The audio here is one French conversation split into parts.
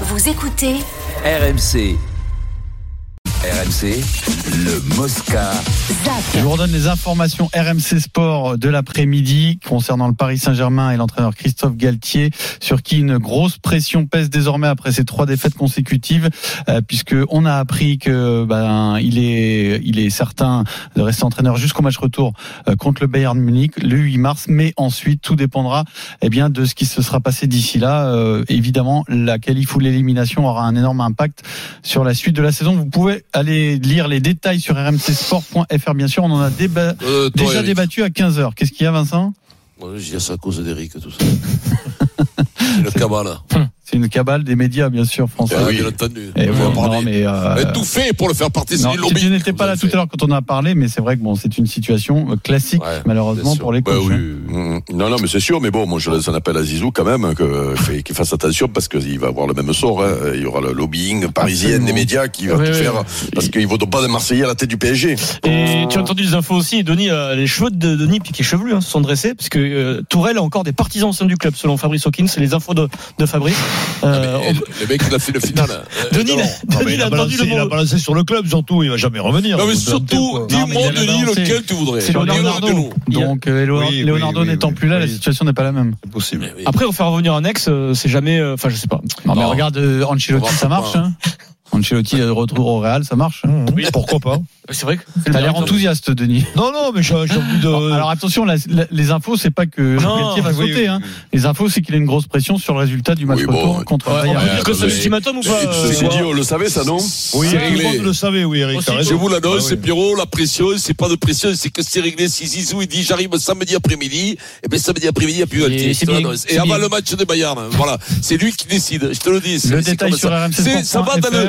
Vous écoutez RMC. RMC, le Mosca. Je vous redonne les informations RMC Sport de l'après-midi concernant le Paris Saint-Germain et l'entraîneur Christophe Galtier, sur qui une grosse pression pèse désormais après ces trois défaites consécutives, euh, puisque on a appris que ben il est il est certain de rester entraîneur jusqu'au match retour euh, contre le Bayern Munich le 8 mars, mais ensuite tout dépendra eh bien de ce qui se sera passé d'ici là. Euh, évidemment, la qualif ou l'élimination aura un énorme impact sur la suite de la saison. Vous pouvez aller lire les détails sur rmcsport.fr. Bien sûr, on en a déba- Euh, toi, déjà Eric. débattu à 15h. Qu'est-ce qu'il y a, Vincent? Je dis ça à cause d'Eric, tout ça. C'est une cabale. C'est une cabale des médias, bien sûr, français. Ah, bien entendu. Et On bon, non, mais, euh, tout fait pour le faire partie non, tu n'étais pas là tout à l'heure quand on a parlé, mais c'est vrai que bon, c'est une situation euh, classique, Ouais, malheureusement, pour sûr. les Bah coachs. oui. hein. Mm, Non, non, mais c'est sûr, mais bon, moi je laisse un appel à Zizou quand même, que, fait- qu'il fasse attention parce qu'il va avoir le même sort. hein. Il y aura le lobbying parisien des médias qui va Ouais, tout faire parce qu'ils ne votent pas de Marseillais à la tête du PSG. Et tu as entendu des infos aussi, Denis, euh, les cheveux de Denis Piquet chevelu hein, se sont dressés, parce que euh, Tourelle a encore des partisans au sein du club, selon Fabrice Hawkins, c'est les infos de, de Fabrice. Euh, Mais, on- Le mec, il a fait le final. Euh, Denis, non. Denis a entendu le il a balancé sur le club, surtout, il va jamais revenir. Non, mais surtout, dis-moi, Denis, lequel tu voudrais C'est Leonardo. Donc, euh, Léo- Oui, oui, Leonardo oui, n'étant plus là, la situation n'est pas la même. C'est possible. Après, faire revenir un ex, c'est jamais. Enfin, je sais pas. Non, mais regarde, Ancelotti, On ça marche. Hein. Ancelotti de retour au Real, ça marche. hein. Oui, pourquoi pas C'est vrai que. T'as l'air enthousiaste, Denis. Non, non, mais j'ai envie de. Alors attention, la- la- les infos, c'est pas que Non, Galtier va oui, sauter. oui, hein. oui. Les infos, c'est qu'il a une grosse pression sur le résultat du match Oui, bon, retour ouais. contre Ouais, Bayern. dire que c'est ultimatum ou pas euh, Ceci dit, on le savait ça, non oui, c'est tout le réglé. monde le savait, oui, Eric. Je vous l'annonce, Ah c'est. Pierrot, la pression, c'est pas de pression, c'est que c'est réglé. Si Zizou, il dit, j'arrive samedi après-midi, et bien samedi après-midi, il n'y a plus Et Galtier. Et avant le match de Bayern, voilà. C'est lui qui décide, je te le dis. c'est- Le détail sur ça. C'est- Ça va dans, le,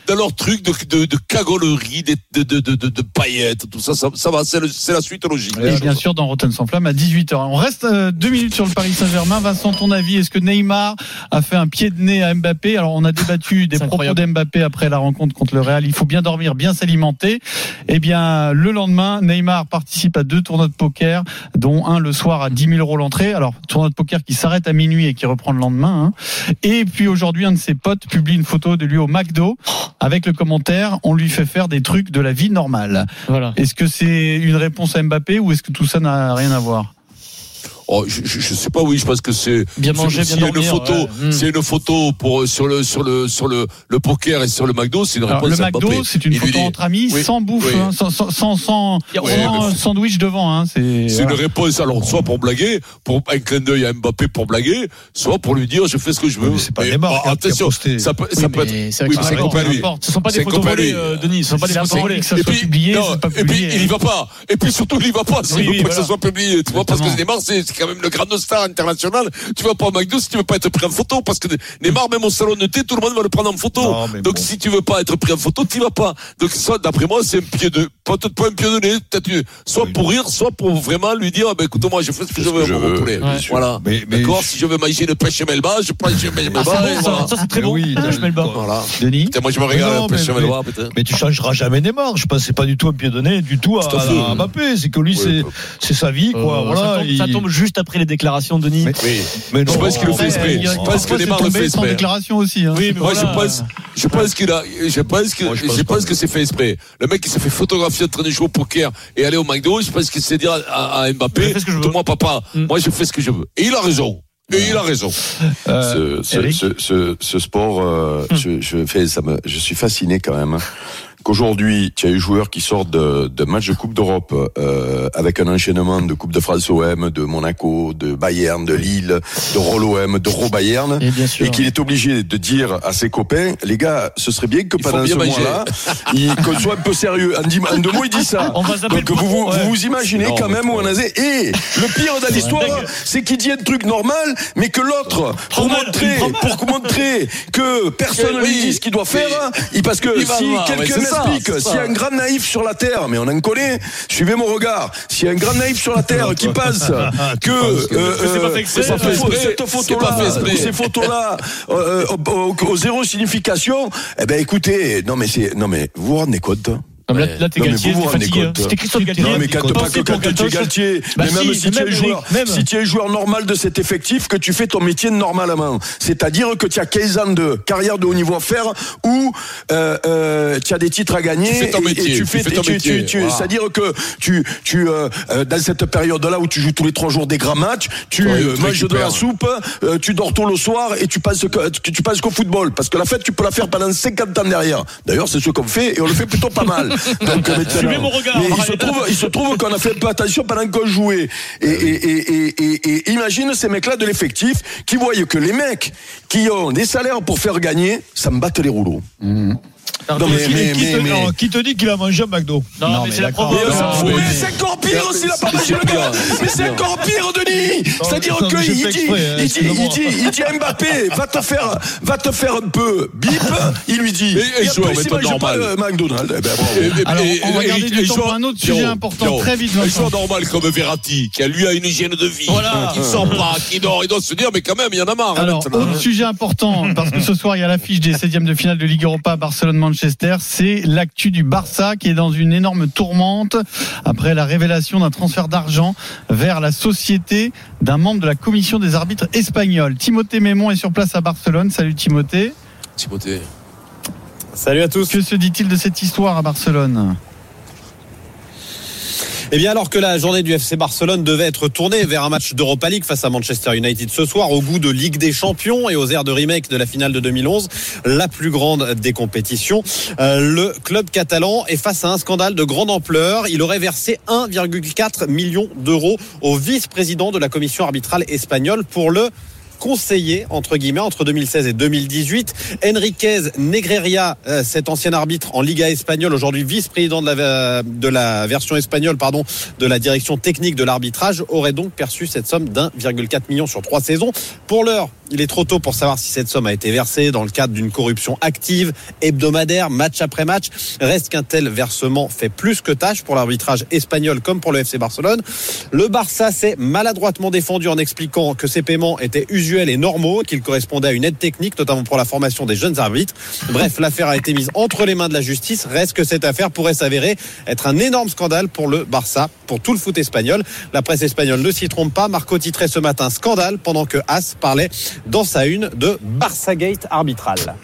dans leur truc de, de, de cagolerie, de, de, de, de, de, de paillettes, tout ça, ça, ça va, c'est le- c'est la suite logique. Et bien sûr, dans Rotten sans flamme à 18h. On reste euh, deux minutes sur le Paris Saint-Germain. Vincent, ton avis, est-ce que Neymar a fait un pied de nez à Mbappé? Alors, on a débattu des C'est propos incroyable. d'Mbappé après la rencontre contre le Real. Il faut bien dormir, bien s'alimenter. Eh bien, le lendemain, Neymar participe à deux tournois de poker, dont un le soir à 10 000 euros l'entrée. Alors, tournoi de poker qui s'arrête à minuit et qui reprend le lendemain. hein. Et puis aujourd'hui, un de ses potes publie une photo de lui au McDo avec le commentaire « On lui fait faire des trucs de la vie normale ». Voilà. Est-ce que c'est une réponse à Mbappé ou est-ce que tout ça n'a rien à voir? Oh, je, je, je sais pas, oui, je pense que c'est. Bien manger, bien a une dormir, photo, ouais. C'est une photo pour, sur le, sur le, sur le, le poker et sur le McDo, c'est une Alors, réponse Le McDo, c'est une photo dit- entre amis, Oui, sans bouffe, oui. hein, sans, sans, sans, Ouais, sans sandwich devant. Hein, c'est C'est voilà. une réponse, alors, soit pour blaguer, pour un clin d'œil à Mbappé pour blaguer, soit pour lui dire, je fais ce que je veux. Oui, c'est pas Mais, Neymar bah, a attention, ça peut, ça Oui, peut être, c'est oui, c'est. Ce sont pas C'est des photos volées, euh, Denis. Ce sont pas des C'est photos pas volées. Et puis, c'est il y va pas. Et puis surtout, il y va pas. S'il Oui, veut oui, pas que ça soit publié. Tu vois, parce que Exactement. Neymar, c'est c'est quand même le grand star international. Tu vas pas au McDo si tu veux pas être pris en photo. Parce que Neymar, même au salon de thé, tout le monde va le prendre en photo. Non, Donc, bon. si tu veux pas être pris en photo, tu vas pas. Donc, ça, d'après moi, c'est un pied de, peut-être pas un pied de nez, peut-être, une- soit pour rire, soit pour vraiment lui dire, ben, écoute, moi, je fais ce que je veux, mon poulet. Voilà. Mais- mais D'accord? je- Si je veux manger une pêche melba, je prends une pêche melba. Ah, bon, ça, ça, c'est très Mais bon. oui, Ah, je mets le bas. Voilà. Denis Putain, moi, je me pêche mais- melba, peut-être. Mais tu changeras jamais Neymar. Je pense que c'est pas du tout un pied de nez du tout à, Mbappé. C'est que lui, c'est c'est sa vie, quoi. Euh, voilà. ça, tombe, il- ça tombe juste après les déclarations de Denis. Mais- Oui. Mais non. Je pense qu'il le fait exprès. il y a- Je pense que Neymar le fait sans exprès. déclaration aussi. Hein. Oui, mais Moi, voilà. je pense, je pense qu'il a, je pense que, Moi, je pense je pas. pense que c'est fait exprès. Le mec qui s'est fait photographier en train de jouer au poker et aller au McDo, je pense qu'il s'est dit à, à- Mbappé, moi papa, Mm. moi je fais ce que je veux. Et il a raison. Et il a raison. Euh, ce, ce, Eric ce, ce, ce sport, euh, je, je, fais, ça me, je suis fasciné quand même. Qu'aujourd'hui, tu as eu joueurs qui sortent de, de matchs de Coupe d'Europe euh, avec un enchaînement de Coupe de France OM, de Monaco, de Bayern, de Lille, de Roll OM, de Ro Bayern, Et bien sûr. et qu'il est obligé de dire à ses copains, les gars, ce serait bien que pendant bien ce manger. mois-là, il- qu'on soit un peu sérieux. En, dix- en deux mots, il dit ça. On va zapper Donc le vous vous, ouais. vous imaginez Non, quand même où on a et le pire de l'histoire, c'est qu'il dit un truc normal, mais que l'autre, pour mal, montrer, pour montrer que personne ne lui dit ce qu'il doit faire, il- parce que si quelqu'un c'est s'il y a un grand naïf sur la terre, mais on en connaît, suivez mon regard, s'il y a un grand naïf sur la terre qui pense que, euh, euh, cette photo-là, ces photos-là, euh, euh, au, au- au zéro signification, eh ben écoutez, non mais c'est, non mais vous vous rendez compte Comme là, Ouais. là, t'es Non, mais Galtier, vous vous t'es rendez fatigué. hein. compte. C'était Christophe Galtier. Non, mais quand pas que quand tu es Galtoche. Galtier, Bah mais même si, tu es joueur, même. si tu es joueur normal de cet effectif, que tu fais ton métier normalement. C'est-à-dire que tu as 15 ans de carrière de haut niveau à faire ou euh, euh, tu as des titres à gagner Tu fais ton et- et, métier, tu fais, ton métier, voilà. c'est-à-dire que tu tu euh, euh, dans cette période-là où tu joues tous les trois jours des grands matchs, tu euh, manges de la soupe, euh, tu dors tôt le soir et tu penses que tu, tu penses qu'au football parce que la fête tu peux la faire pendant 50 ans derrière. D'ailleurs, c'est ce qu'on fait et on le fait plutôt pas mal. Donc euh, maintenant- Suivez mon regard, mais il se trouve il se trouve qu'on a fait un peu attention pendant qu'on jouait. Et, et, et, imagine ces mecs-là de l'effectif qui voient que les mecs qui ont des salaires pour faire gagner, ça me batte les rouleaux. Non, mais- Qui- mais- qui, te, mais- non, qui te dit qu'il a mangé un McDo Non, Non, mais mais c'est la provoque. Mais c'est encore pire s'il a pas mangé le gars. Mais c'est encore pire, Denis. C'est-à-dire qu'il dit, hein, il dit, il dit, il dit à Mbappé, va te faire, va te faire un peu bip. Il lui dit, Et- il mange pas le McDonald's. Eh ben, bravo. Alors, on va garder du temps pour un autre sujet important. Très vite, Un joueur normal comme Verratti, qui a lui a une hygiène de vie, Voilà. qui ne sort pas, qui dort, il doit se dire, mais quand même, il y en a marre. hein, Alors, autre sujet important, parce que ce soir, il y a l'affiche des 16e de finale de Ligue Europa Barcelone-Manchester. C'est l'actu du Barça qui est dans une énorme tourmente après la révélation d'un transfert d'argent vers la société d'un membre de la commission des arbitres espagnols. Timothée Mémon est sur place à Barcelone. Salut Timothée. Timothée. Salut à tous. Que se dit-il de cette histoire à Barcelone? Eh bien, alors que la journée du FC Barcelone devait être tournée vers un match d'Europa League face à Manchester United ce soir, au goût de Ligue des Champions et aux airs de remake de la finale de 2011, la plus grande des compétitions, euh, le club catalan est face à un scandale de grande ampleur. Il aurait versé 1,4 million d'euros au vice-président de la commission arbitrale espagnole pour le conseiller entre guillemets entre 2016 et 2018. Enriquez Negreria, euh, cet ancien arbitre en Liga espagnole, aujourd'hui vice-président de la, de la version espagnole, pardon, de la direction technique de l'arbitrage, aurait donc perçu cette somme d'1,4 million sur trois saisons. Pour l'heure, il est trop tôt pour savoir si cette somme a été versée dans le cadre d'une corruption active, hebdomadaire, match après match. Reste qu'un tel versement fait plus que tâche pour l'arbitrage espagnol comme pour le FC Barcelone. Le Barça s'est maladroitement défendu en expliquant que ces paiements étaient usuels et normaux, qu'ils correspondaient à une aide technique, notamment pour la formation des jeunes arbitres. Bref, l'affaire a été mise entre les mains de la justice. Reste que cette affaire pourrait s'avérer être un énorme scandale pour le Barça, pour tout le foot espagnol. La presse espagnole ne s'y trompe pas. Marco titrait ce matin scandale pendant que As parlait dans sa une de Barça Gate arbitral.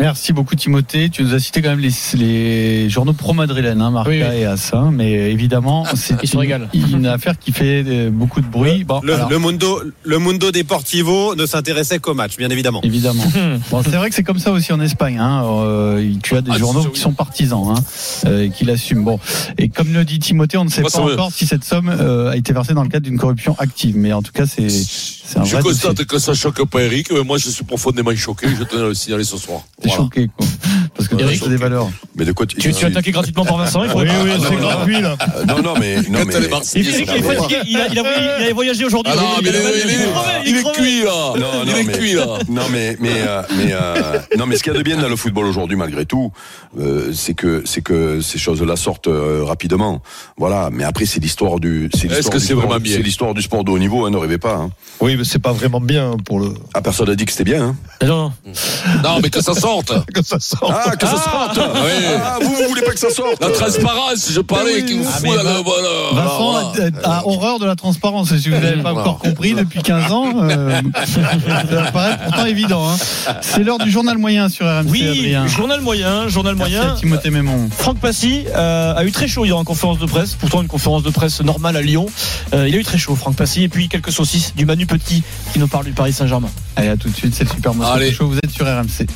Merci beaucoup Timothée. Tu nous as cité quand même les, les journaux pro-madrilènes, hein, Marca Oui, oui. et Assa, mais évidemment c'est Ils se une, affaire qui fait euh, beaucoup de bruit. Bon, Le, Mundo, le Mundo Deportivo ne s'intéressait qu'au match, bien évidemment. évidemment. Bon, c'est vrai que c'est comme ça aussi en Espagne. Hein. Euh, tu as des Ah, journaux c'est- qui sont partisans, hein, euh, et qui l'assument. Bon, et comme le dit Timothée, on ne sait Moi, pas encore si cette somme euh, a été versée dans le cadre d'une corruption active, mais en tout cas c'est c'est un Je vrai constate dossier. que ça choque pas Eric, mais moi je suis profondément choqué, je tenais à le signaler ce soir. Choqué quoi, parce que c'est des valeurs. Mais de quoi tu, Tu, tu es attaqué gratuitement par Vincent, il faut Oui, oui, Ah, c'est gratuit, là. Non, non, mais, non, mais, est Il, il est fatigué, il a, il a voyagé- il a voyagé aujourd'hui. Ah non, mais il est, il est- il est cuit là. Non, il non, est mais- cuit là. Non mais mais euh, mais euh, non mais ce qu'il y a de bien dans le football aujourd'hui malgré tout, euh, c'est que c'est que ces choses-là sortent euh, rapidement. Voilà. Mais après c'est l'histoire du c'est Est-ce l'histoire que du c'est sport- vraiment bien C'est l'histoire du sport de haut niveau. Hein, ne rêvez pas. Hein. Oui, mais c'est pas vraiment bien pour le. Ah personne n'a dit que c'était bien. Hein. Non, non. Non, mais que ça sorte. Que ça sort. Ah que ça sorte. oui. Ah vous vous voulez pas que ça sorte. La transparence, je parlais, qui vous Ah, fout là. Vincent a, a horreur de la transparence. Si vous n'avez pas encore compris depuis 15 ans, euh, ça paraît pourtant évident. hein. C'est l'heure du journal moyen sur RMC, Oui, journal moyen, journal moyen. Timothée Mémon. Franck Passy euh, a eu très chaud hier en conférence de presse, pourtant une conférence de presse normale à Lyon. Euh, il a eu très chaud, Franck Passy, et puis quelques saucisses du Manu Petit qui nous parle du Paris Saint-Germain. Allez, à tout de suite, c'est le Super Moscato Allez. Show. Vous êtes sur RMC.